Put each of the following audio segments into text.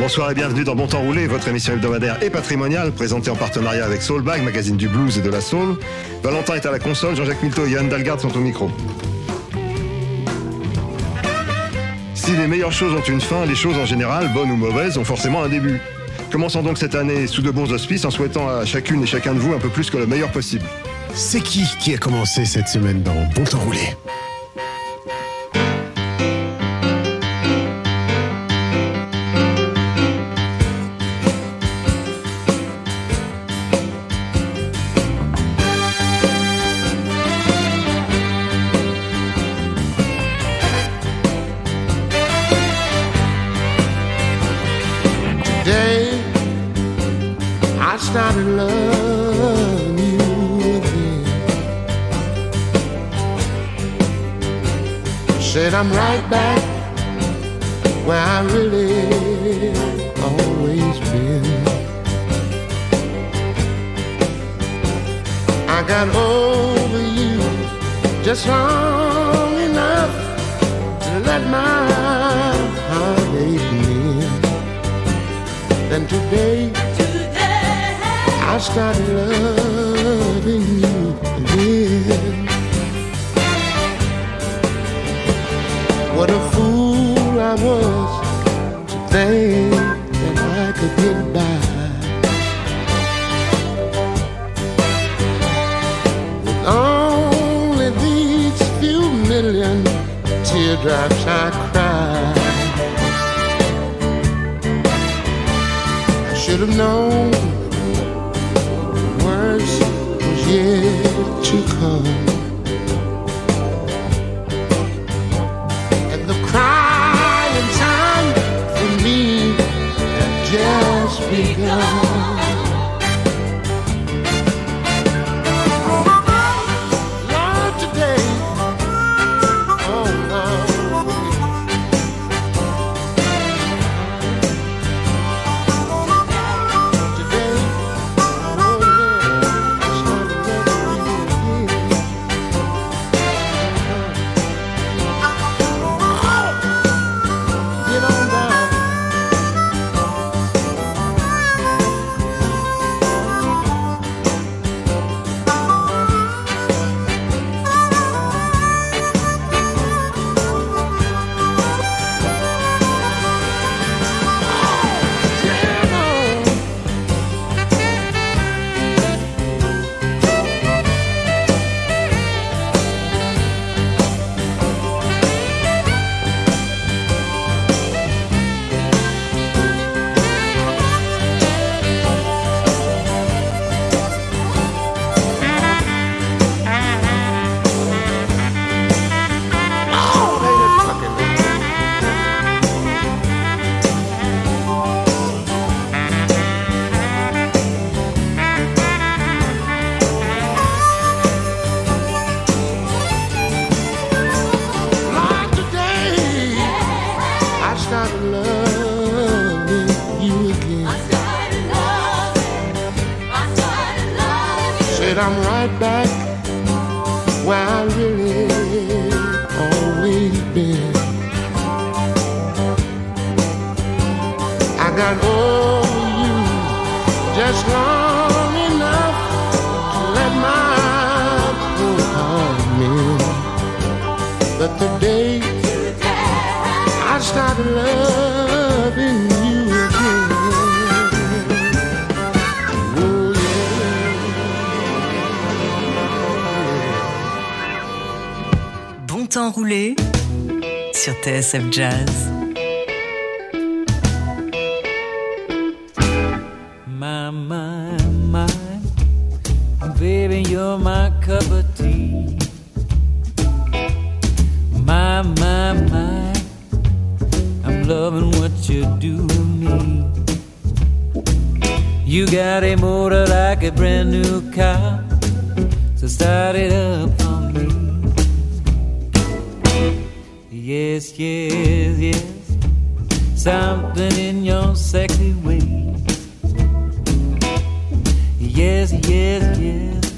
Bonsoir et bienvenue dans Bon Temps Roulé, votre émission hebdomadaire et patrimoniale, présentée en partenariat avec Soulbag, magazine du blues et de la soul. Valentin est à la console, Jean-Jacques Milteau et Johan Dalgarde sont au micro. Si les meilleures choses ont une fin, les choses en général, bonnes ou mauvaises, ont forcément un début. Commençons donc cette année sous de bons auspices en souhaitant à chacune et chacun de vous un peu plus que le meilleur possible. C'est qui qui a commencé cette semaine dans Bon Temps Roulé? I'm right back where I really always been. I got over you just long enough to let my heart heartache mend. Then today, I started loving you Was to think that I could get by with only these few million teardrops I cried. I should have known TSF Jazz. My, my, my, baby, you're my cup of tea. My, my, my, I'm loving what you do to me. You got a motor like a brand new car. So start it up Yes, yes, yes. Something in your sexy ways. Yes, yes, yes.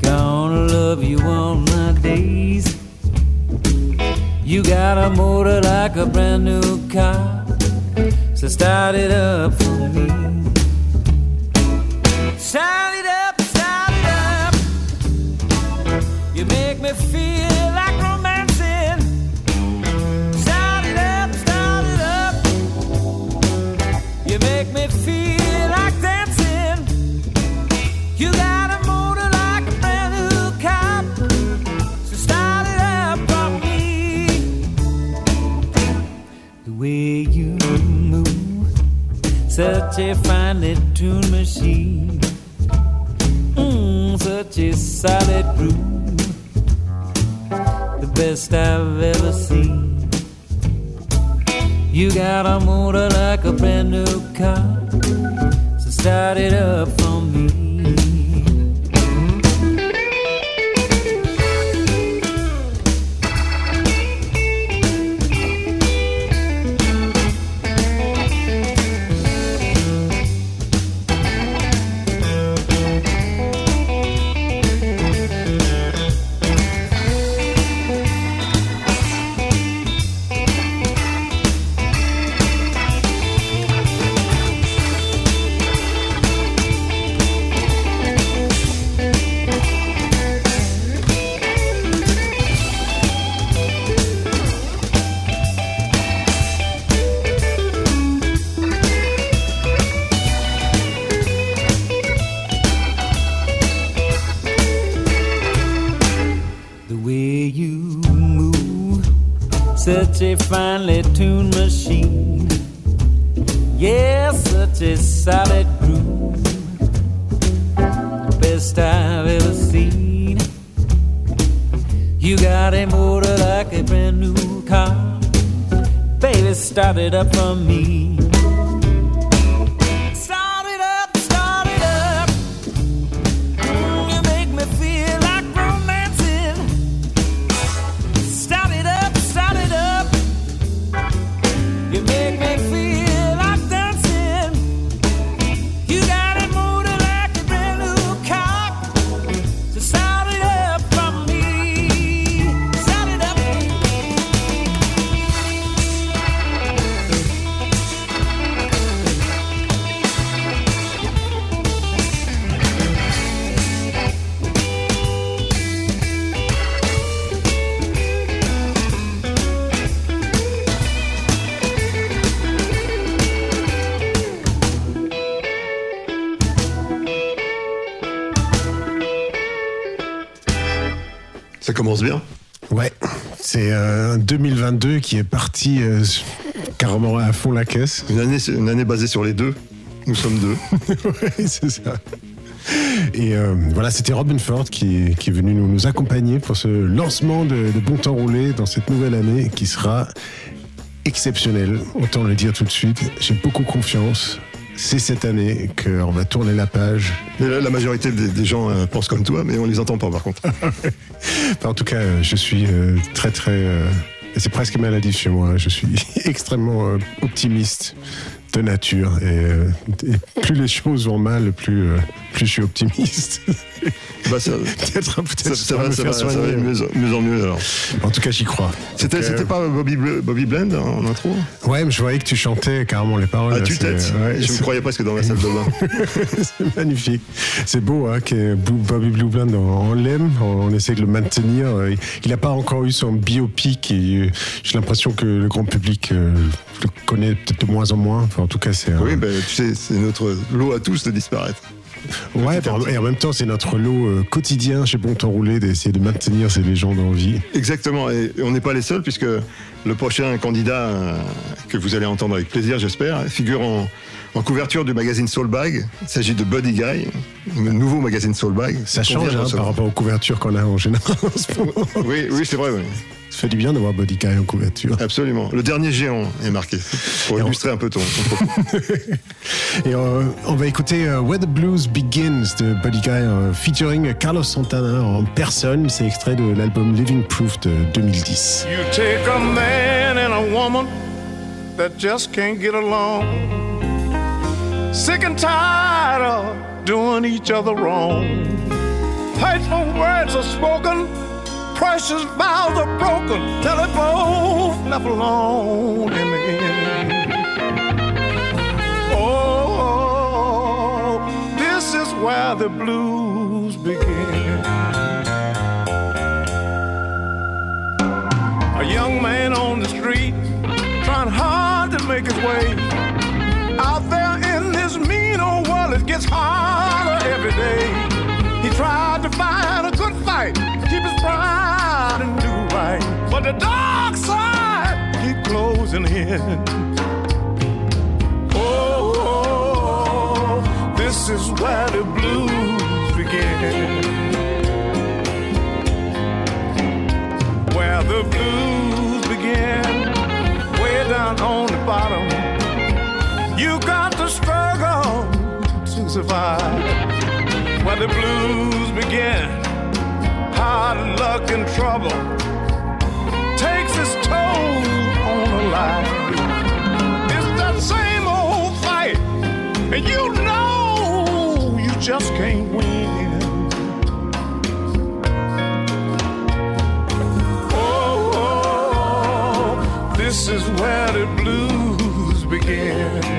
Gonna love you all my days. You got a motor like a brand new car. So start it up for me. Start it up, start it up. You make me feel make me feel like dancing. You got a motor like a brand new start it up. The way you move, such a finely tuned machine. Mm, such a solid groove, the best I've ever seen. You got a motor like a brand new car, so start it up for me. Such a finely tuned machine. Yes, such a solid groove, the best I've ever seen. You got a motor like a brand new car, baby. Start it up for me. Commence bien. Ouais, c'est euh, un 2022 qui est parti euh, carrément à fond la caisse. Une année, une année basée sur les deux. Nous sommes deux. Ouais, c'est ça. Et euh, voilà, c'était Robin Ford qui, qui est venu nous, nous accompagner pour ce lancement de, de Bon Temps Roulé dans cette nouvelle année qui sera exceptionnelle. Autant le dire tout de suite. J'ai beaucoup confiance. C'est cette année qu'on va tourner la page. Là, la majorité des, des gens euh, pensent comme toi, mais on les entend pas par contre. En tout cas, euh, je suis euh, très très. euh, c'est presque maladif chez moi. Je suis extrêmement optimiste de nature. Et, et plus les choses vont mal, plus, euh, plus je suis optimiste. Bah, ça, peut-être ça, peut-être ça va, ça va, ça va aller mieux, mieux en mieux alors. En tout cas, j'y crois. C'était, euh, pas Bobby, Bobby Blend en intro? Ouais, mais je voyais que tu chantais carrément les paroles. Ah, là, tu c'est- têtes ouais, Je me croyais presque dans la salle de bain. c'est magnifique. C'est beau hein, que Bobby Blue Blonde, on, l'aime, on, essaie de le maintenir. Euh, Il n'a pas encore eu son biopic et euh, j'ai l'impression que le grand public euh, le connaît peut-être de moins en moins. Enfin, en tout cas, c'est un- Oui, ben, tu sais, c'est notre lot à tous de disparaître. Ouais, petit. et en même temps, c'est notre lot euh, quotidien chez Bon Temps Roulé d'essayer de maintenir ces légendes en vie. Exactement, et et on n'est pas les seuls puisque le prochain candidat euh, que vous allez entendre avec plaisir, j'espère, figure en, en couverture du magazine Soulbag. Il s'agit de Buddy Guy, le nouveau magazine Soulbag. Ça change hein, par rapport aux couvertures qu'on a en général en ce moment. Oui, oui, c'est vrai, oui. Ça fait du bien d'avoir Body Guy en couverture. Absolument. Le dernier géant est marqué, pour Et on- illustrer un peu ton, ton propos. Et euh, on va écouter euh, Where the Blues Begins de Buddy Guy euh, featuring Carlos Santana en personne. C'est extrait de l'album Living Proof de 2010. You take a man and a woman that just can't get along. Sick and tired of doing each other wrong. Hateful words are spoken, precious vows are broken, till they both left alone in the end. Oh, this is where the blues begin. A young man on the street trying hard to make his way. Gets harder every day. He tried to find a good fight, keep his pride and do right. But the dark side keep closing in. Oh, this is where the blues begin. where the blues begin, way down on the bottom. You got to struggle to survive. Where the blues begin, hard luck and trouble takes its toll on a life. It's that same old fight, and you know you just can't win. Oh, oh this is where the blues begin.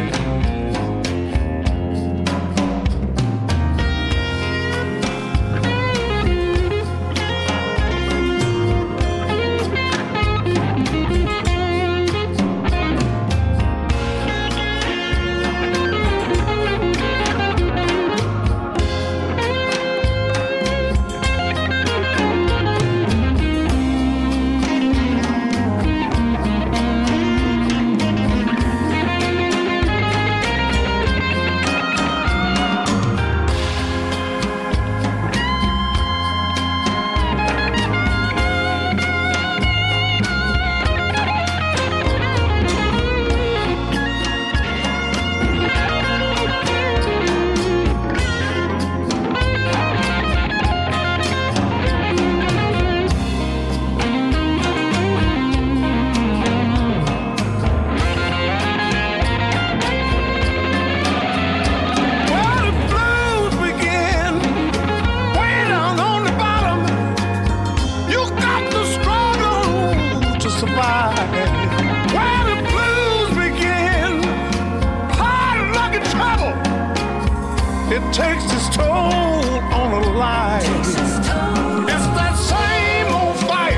Life. It's that same old fight.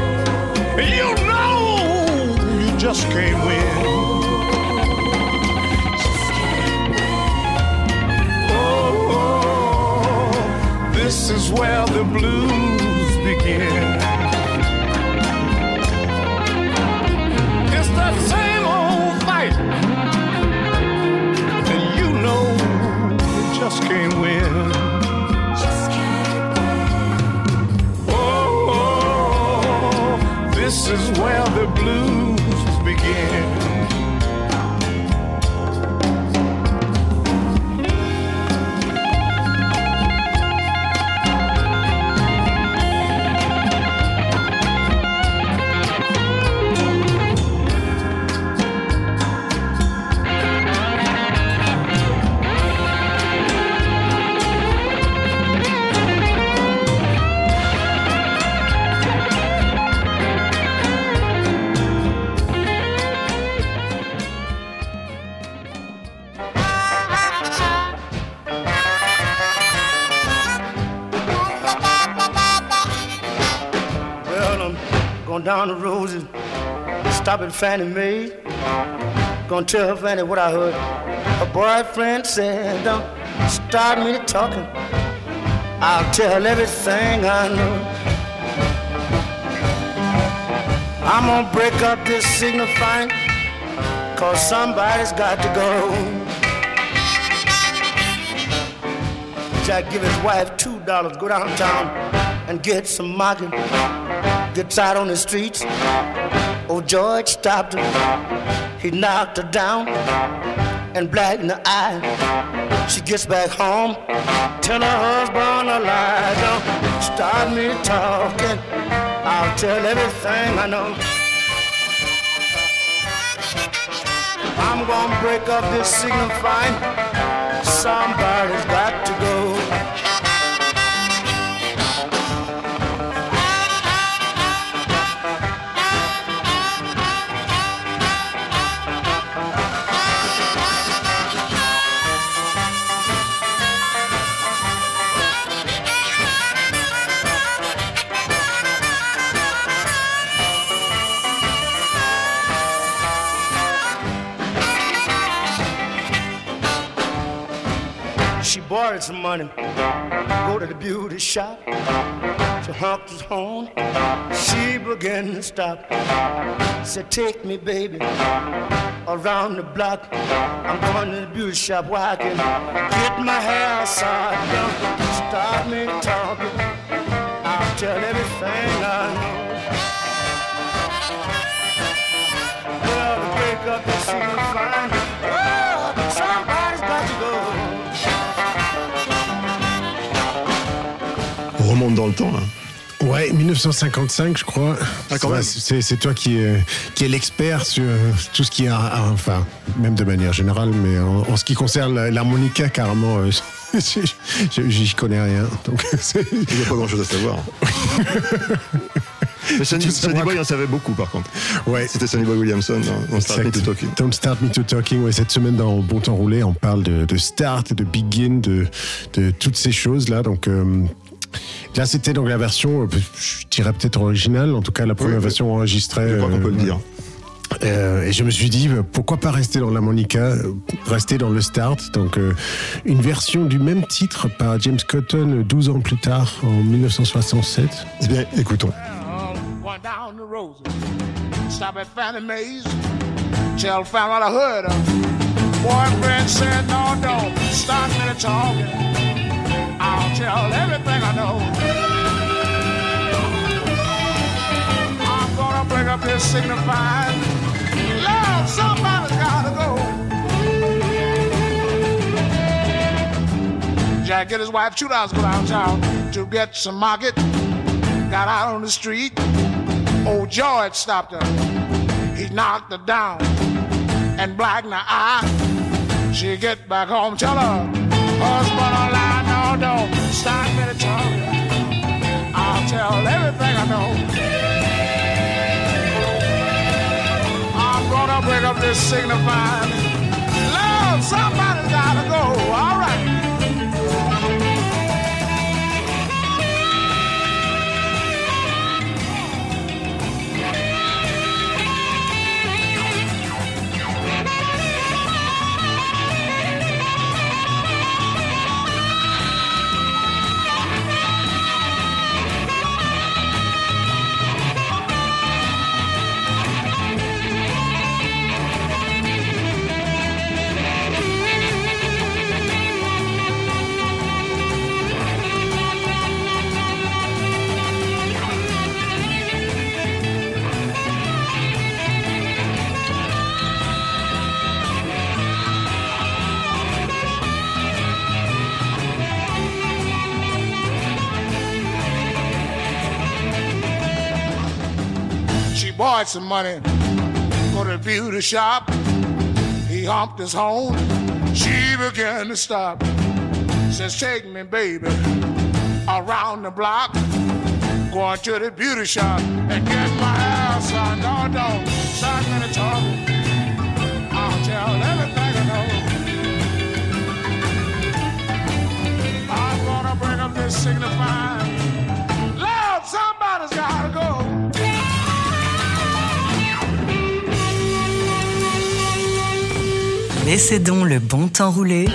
You know you just can't win. Oh, oh this is where the blues begin. Is where the blues begin. I'm down the road and stop at Fannie Mae. Gonna tell her Fannie what I heard. Her boyfriend said, Don't start me talking. I'll tell everything I know. I'm gonna break up this signifying, cause somebody's got to go. Jack give his wife two dollars, go downtown and get some market. Gets out on the streets. Old George stopped her. He knocked her down and black in the eye. She gets back home, tell her husband a lie. Don't start me talking. I'll tell everything I know. I'm gonna break up this signifying. Somebody's got borrowed some money, go to the beauty shop. She honked his horn, she began to stop. Said, take me, baby, around the block. I'm going to the beauty shop where I can get my hair side remonte dans le temps, là. Ouais, 1955, je crois. Ah. C'est toi qui, euh, qui est l'expert sur euh, tout ce qui est, enfin, même de manière générale, mais en, en ce qui concerne l'harmonica, carrément, euh, j'y connais rien. Donc, Il n'y a pas grand chose à savoir. Mais Sonny, Sonny. Boy en savait beaucoup, par contre. ouais. C'était Sonny Boy Williamson dans, dans Start Me to. Talking. Don't Start Me to Talking. Ouais, cette semaine dans Bon Temps Roulé, on parle de, de start, de begin, de, de toutes ces choses-là. Donc, euh, là, c'était donc la version, euh, je dirais peut-être originale, en tout cas la première Oui, version enregistrée. Je crois qu'on peut le euh, dire. Euh, et je me suis dit, pourquoi pas rester dans l'harmonica, euh, rester dans le start. Donc, euh, une version du même titre par James Cotton euh, 12 ans plus tard, en 1967. Eh bien, écoutons. I'll tell everything I know. I'm gonna break up this signifying. Love, somebody's gotta go. Jack get his wife two dollars go downtown to get some market. Got out on the street. Old George stopped her. He knocked her down and blacked her eye. She get back home, tell her No, don't me to. I'll tell everything I know. I'm gonna up this. Love, somebody's gotta go. Borrowed some money, go to the beauty shop. He humped his horn. She began to stop. Says, take me, baby, around the block. Going to the beauty shop and get my ass on. No, don't start me to talk. I'll tell everything Laissez donc le bon temps rouler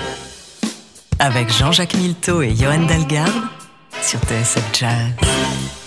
avec Jean-Jacques Milteau et Johan Dalgarde sur TSF Jazz.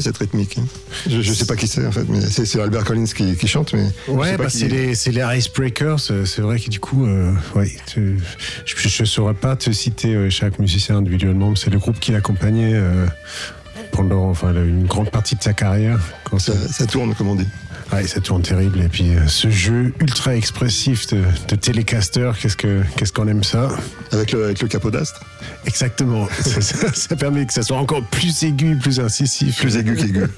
Cette rythmique. hein. Je, je sais pas qui c'est en fait, mais c'est Albert Collins qui, qui chante, mais Ouais, bah, c'est les, les Icebreakers. euh, C'est vrai que du coup, euh, ouais, tu- je ne saurais pas te citer euh, chaque musicien individuellement, mais c'est le groupe qui l'accompagnait euh, pendant enfin, une grande partie de sa carrière. Quand ça, ça tourne comme on dit. Ouais, ça tourne terrible. Et puis euh, ce jeu ultra expressif de, de Telecaster, qu'est-ce que qu'est-ce qu'on aime ça? Avec le, avec le capot d'astre Exactement. ça, ça- ça permet que ça soit encore plus aigu, plus incisif. Plus aigu qu'aigu.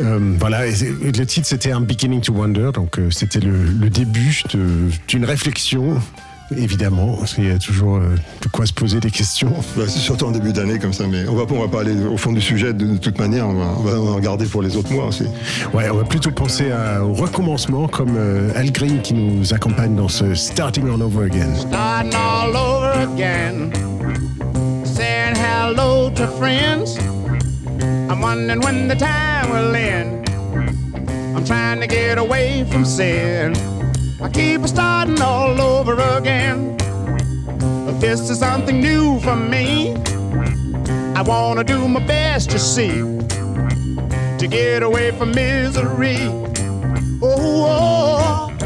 Euh, voilà, et le titre c'était un Beginning to Wonder, donc euh, c'était le, le début d'une réflexion. Évidemment, il y a toujours euh, de quoi se poser des questions. Bah, c'est surtout en début d'année comme ça, mais on va, pas- on va pas aller au fond du sujet de, de toute manière, on va, on va en garder pour les autres mois aussi. Ouais, on va plutôt penser à- au recommencement comme euh, Al Green qui nous accompagne dans ce Starting All Over Again. starting all over again. Saying hello to friends. I'm wondering when the time will end. I'm trying to get away from sin. I keep starting all over again. This is something new for me. I wanna do my best to see to get away from misery. Oh, oh.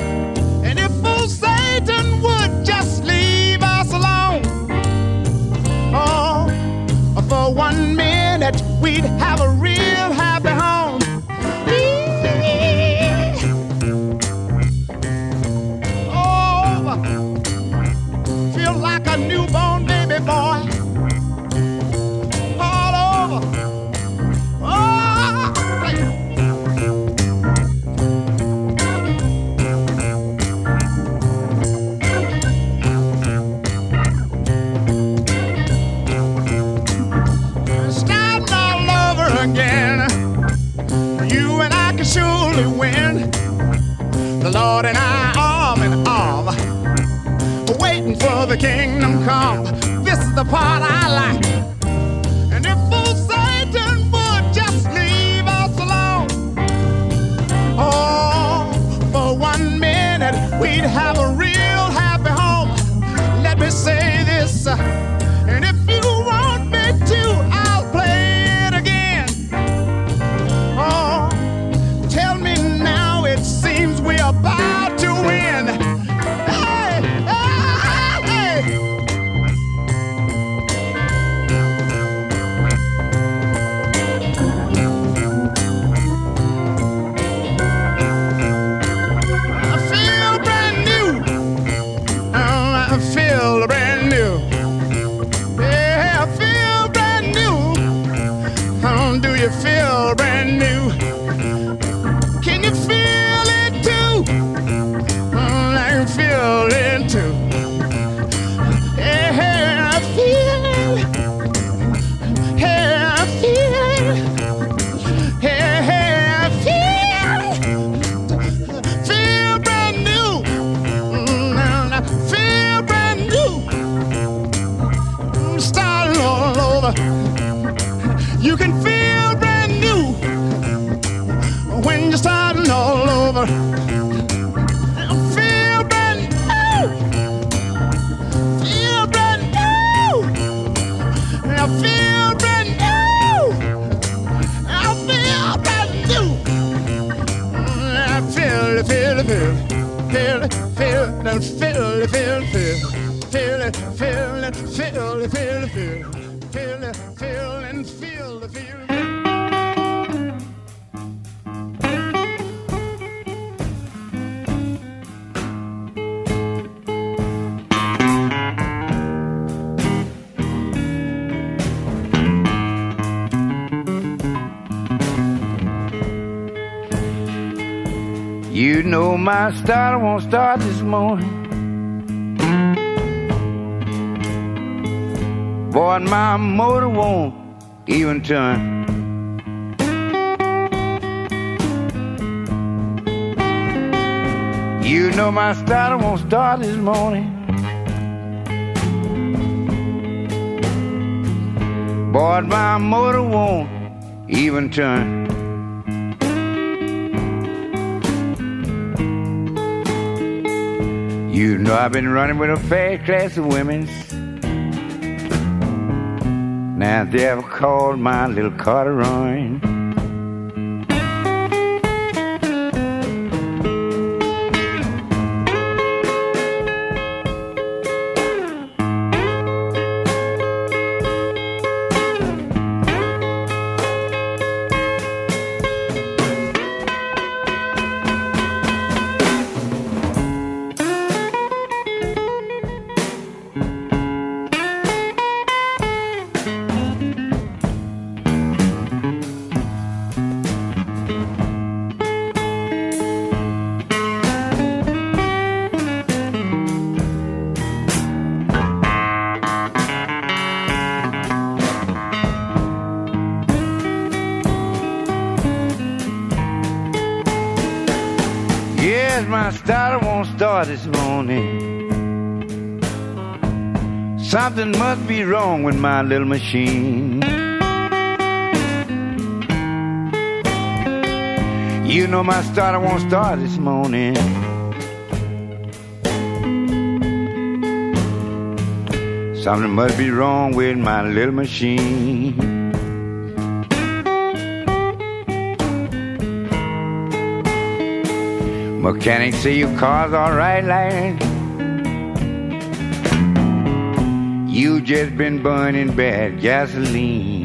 and if old Satan would just leave us alone, oh, for one minute we'd have a can surely win. The Lord and I arm in arm, waiting for the kingdom come. This is the part I like. And if old Satan would just leave us alone, oh, for one minute we'd have my starter won't start this morning. Boy, and my motor won't even turn. You know my starter won't start this morning. Boy, my motor won't even turn. You know I've been running with a fair class of women. Now they have called my little Carteroin. This morning. Something must be wrong with my little machine. You know my starter won't start this morning. Something must be wrong with my little machine. Mechanics say your car's alright, lad. You just been burning bad gasoline.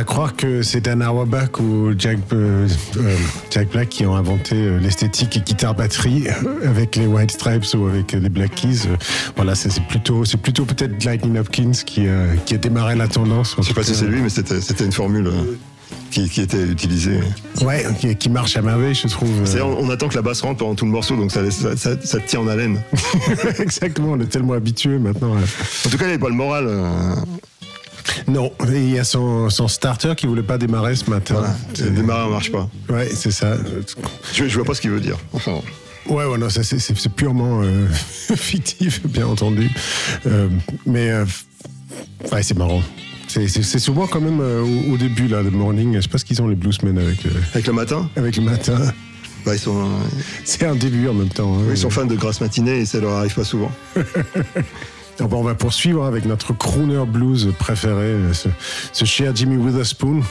Pourraient croire que c'est Dan Auerbach ou Jack, euh, euh, Jack Black qui ont inventé euh, l'esthétique guitare-batterie avec les White Stripes ou avec les Black Keys, voilà, c'est plutôt, c'est plutôt peut-être Lightning Hopkins qui, euh, qui a démarré la tendance. Je sais pas si c'est lui, mais c'était une formule qui, qui était utilisée. Ouais, qui, qui marche à merveille, je trouve. On, on attend que la basse rentre pendant tout le morceau, donc ça, ça, ça- ça te tient en haleine. Exactement, on est tellement habitué maintenant. à- En tout cas, il n'avait pas le moral. euh, Non, il y a son, son starter qui voulait pas démarrer ce matin. voilà. C'est- Démarrer ne marche pas. Ouais, c'est ça. Je, je vois pas ce qu'il veut dire. Enfin, Ouais, ouais, non, ça, c'est- purement euh, fictif, bien entendu. Euh, mais euh, ouais, c'est marrant. C'est- souvent quand même euh, au, au début là, le morning. Je sais pas ce qu'ils ont les bluesmen avec euh, avec le matin, avec le matin. bah, ils, sont, C'est un début en même temps. hein. ils sont fans de grasse matinée et ça leur arrive pas souvent. Ah bon, on va poursuivre avec notre crooner blues préféré, ce cher Jimmy Witherspoon,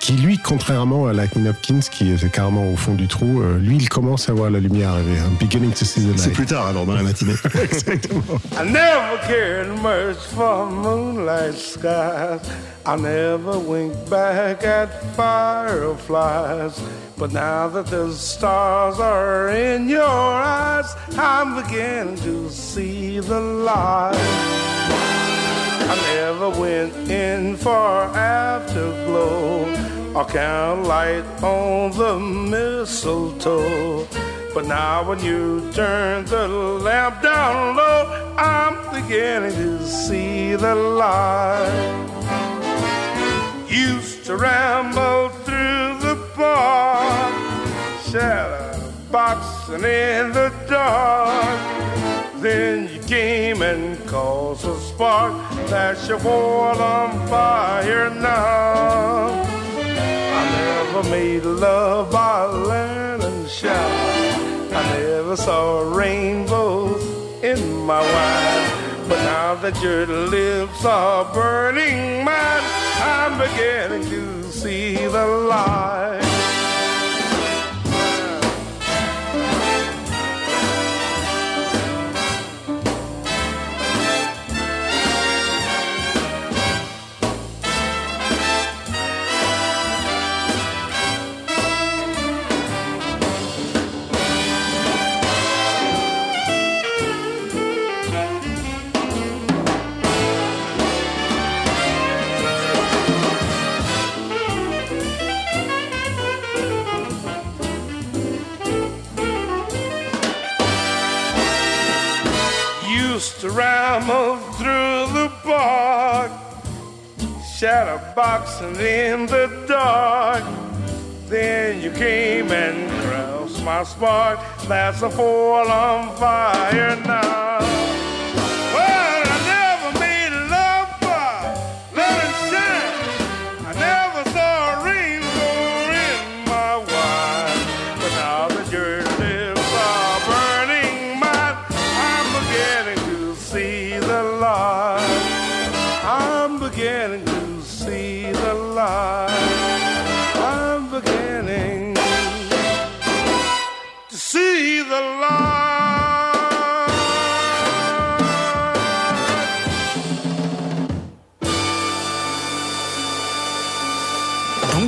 qui lui, contrairement à Lightning Hopkins, qui était carrément au fond du trou, euh, lui, il commence à voir la lumière arriver. I'm beginning to see the C'est light. plus tard alors dans la matinée. Exactement. I never cared much for moonlight skies. I never winked back at fireflies. But now that the stars are in your eyes, I'm beginning to see the light. I never went in for afterglow or count light on the mistletoe. But now when you turn the lamp down low, I'm beginning to see the light. Used to ramble through the park, shadow boxing in the dark. Then came and cause a spark that your world on fire now. I never made love by lantern shower. I never saw rainbows in my wine. But now that your lips are burning mine, I'm beginning to see the light. To ramble through the park, shadow boxing in the dark. Then you came and crossed my spark. That's a fall on fire now.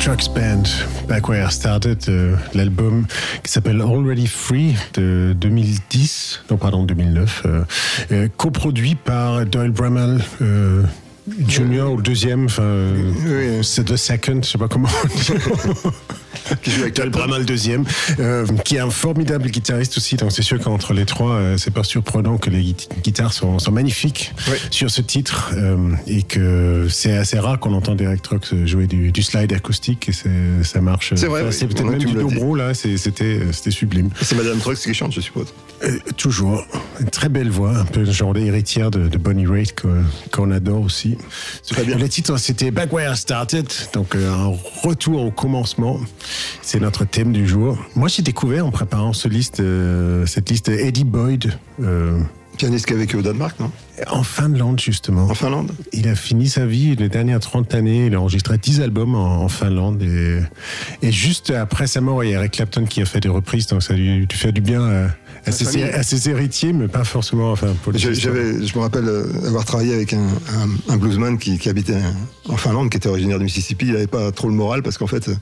Trucks Band, Back Where I Started, euh, l'album qui s'appelle Already Free de 2010, non pardon 2009, euh, euh, coproduit par Doyle Bramall. euh, Junior ou deuxième, enfin, c'est The Second, je sais pas comment. qui joue avec Doyle Bramall deuxième, euh, qui est un formidable guitariste aussi. Donc c'est sûr qu'entre les trois, euh, c'est pas surprenant que les gui- guitares sont, sont magnifiques sur ce titre euh, et que c'est assez rare qu'on entend Derek Trucks jouer du, du slide acoustique et ça marche. C'est vrai, c'est peut-être même du dobro là. c'est- C'était c'était sublime. C'est Madame Trucks qui chante, je suppose. Euh, toujours. Une très belle voix, un peu genre héritière de, de Bonnie Raitt qu'on adore aussi. Très bien. Le titre, c'était Back Where I Started, donc euh, un retour au commencement. C'est notre thème du jour. Moi, j'ai découvert en préparant ce liste, euh, cette liste Eddie Boyd. euh, Pianiste qui a vécu au Danemark, non? en Finlande, justement. En Finlande? Il a fini sa vie, les dernières 30 années, il a enregistré 10 albums en, en Finlande. Et, et juste après sa mort, il y a Eric Clapton qui a fait des reprises, donc ça lui, lui fait du bien à ses, famille. à ses héritiers, mais pas forcément enfin. J'avais, je me rappelle euh, avoir travaillé avec un, un- un bluesman qui, qui habitait en Finlande, qui était originaire du Mississippi. Il n'avait pas trop le moral parce qu'en fait, euh,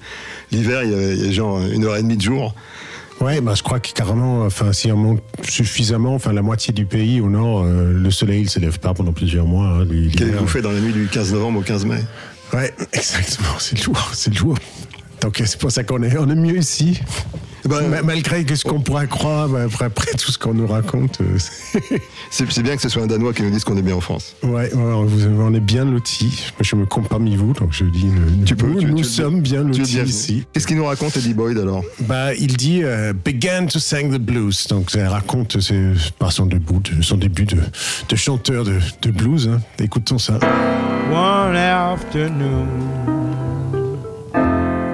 l'hiver, il y avait, genre une heure et demie de jour. Ouais, bah, je crois que carrément, enfin, si on monte suffisamment, enfin, la moitié du pays au nord, euh, le soleil ne se lève pas pendant plusieurs mois. hein. Qu'avez-vous fait dans la nuit du 15 novembre au 15 mai Ouais, exactement, c'est lourd, c'est lourd. Donc c'est pour ça qu'on est, on est mieux ici. Ma- Malgré que ce qu'on pourrait croire, bah, après, après tout ce qu'on nous raconte, euh, c'est- bien que ce soit un Danois qui nous dise qu'on est bien en France. ouais, vous- on est bien lotis. Moi, je me compte parmi vous, donc je dis, Tu peux, nous, tu- nous tu es sommes bien lotis ici. Qu'est-ce qu'il nous raconte, Eddie Boyd, alors? Bah, il dit euh, began to sing the blues. Donc, ça raconte par son début, de, son début de, de chanteur de, de blues. hein. Écoutons ça. One afternoon,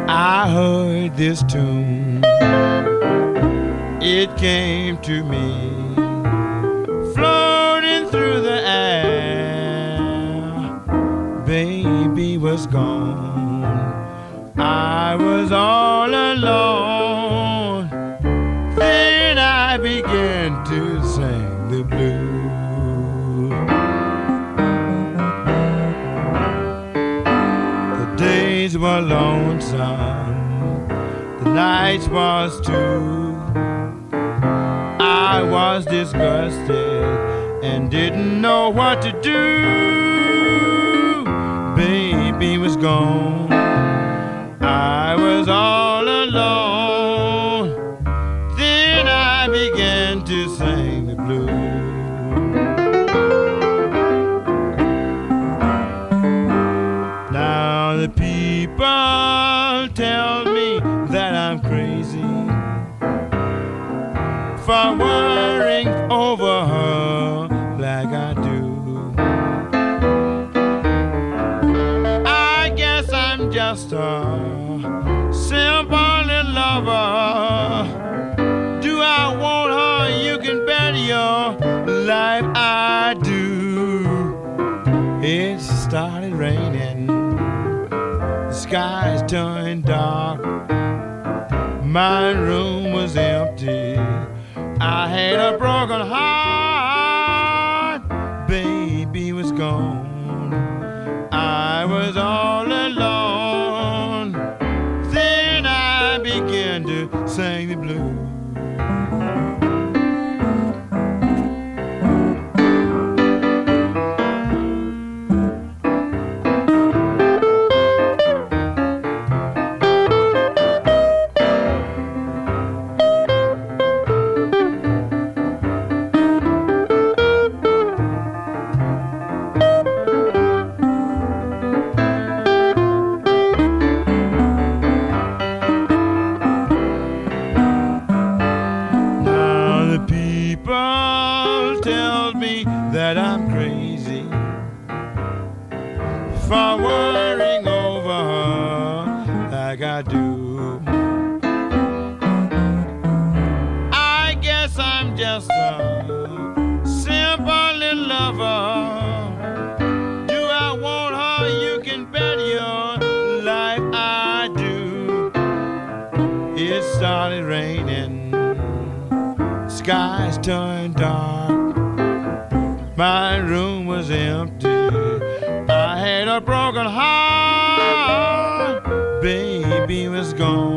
I heard this tune. It came to me, floating through the air. Baby was gone, I was all alone. Then I began to sing the blues. The days were lonesome, the nights was too. I was disgusted and didn't know what to do. Baby was gone, I was all over her like I do. I guess I'm just a simple lover. Do I want her? You can bet your life I do. It started raining. The sky's turned dark. My room had a broken heart. started raining. Skies turned dark. My room was empty. I had a broken heart. Baby was gone.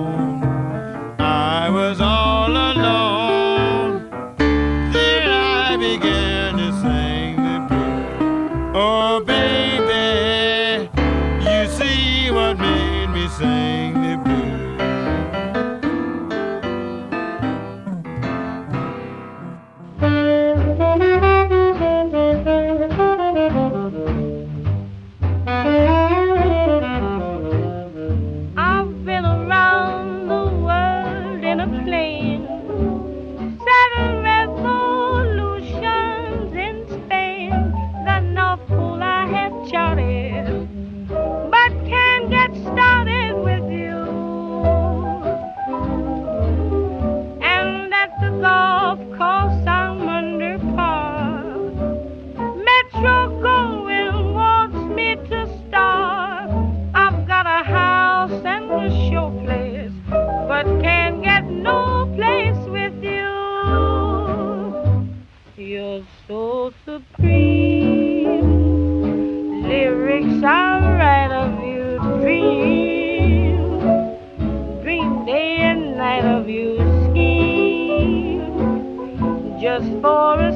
just for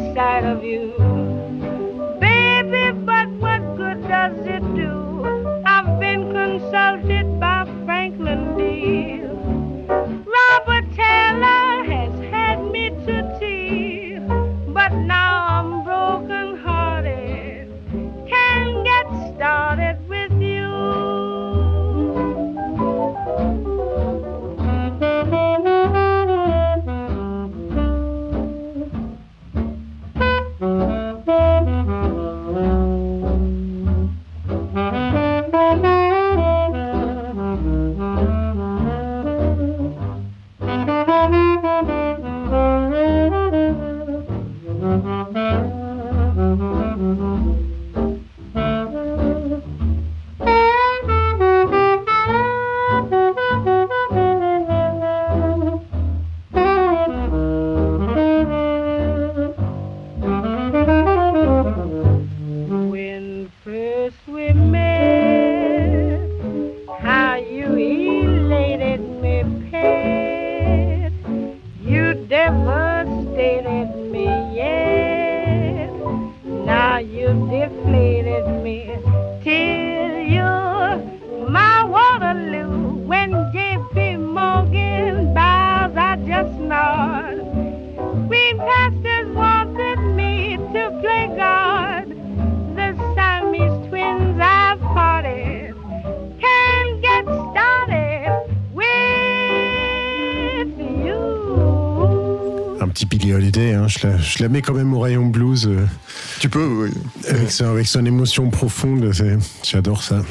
je la, mets quand même au rayon blues. Euh, tu peux, oui. Avec, son, émotion profonde, j'adore ça.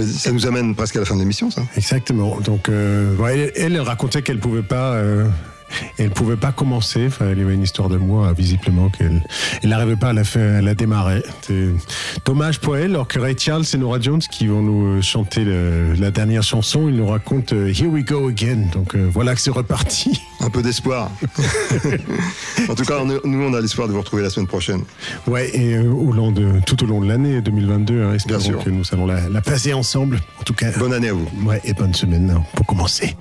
Ça nous amène presque à la fin de l'émission, ça. Exactement. Donc, euh, elle, racontait qu'elle ne pouvait pas euh, elle pouvait pas commencer. Enfin, il y avait une histoire de moi, visiblement, qu'elle elle n'arrivait pas à la, faire, à la démarrer. C'est dommage pour elle, alors que Ray Charles et Nora Jones qui vont nous euh, chanter le- la dernière chanson, ils nous racontent euh, Here we go again. Donc euh, voilà que c'est reparti. Un peu d'espoir. en tout cas, on nous, on a l'espoir de vous retrouver la semaine prochaine. Ouais, et euh, au long de, tout au long de l'année 2022, hein, espérons sûr. que nous allons la, la passer ensemble. En tout cas, Bonne année à vous. ouais, et bonne semaine hein, pour commencer.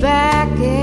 Back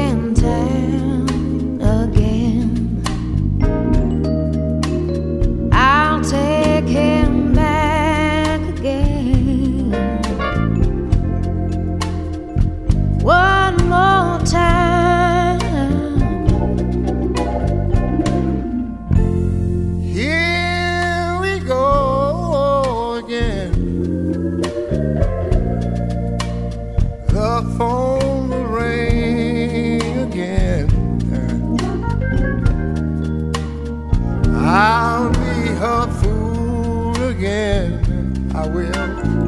I'll be her fool again. I will.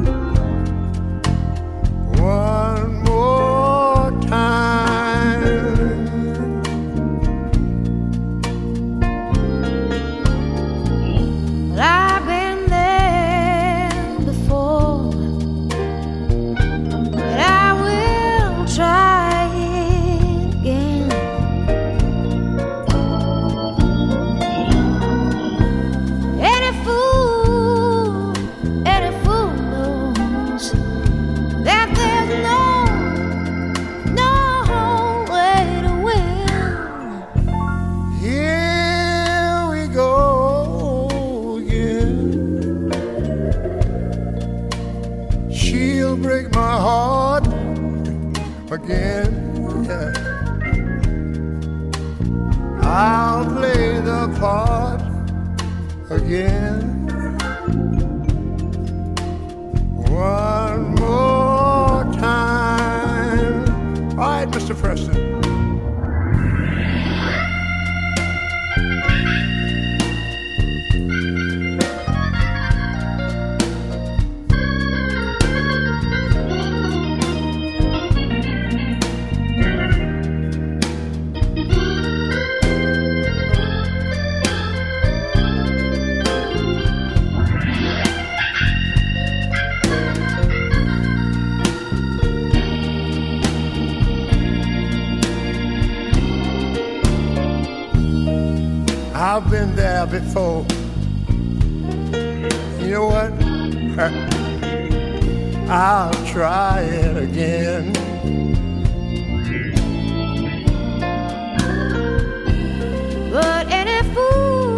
I've been there before. You know what? I'll try it again. But any fool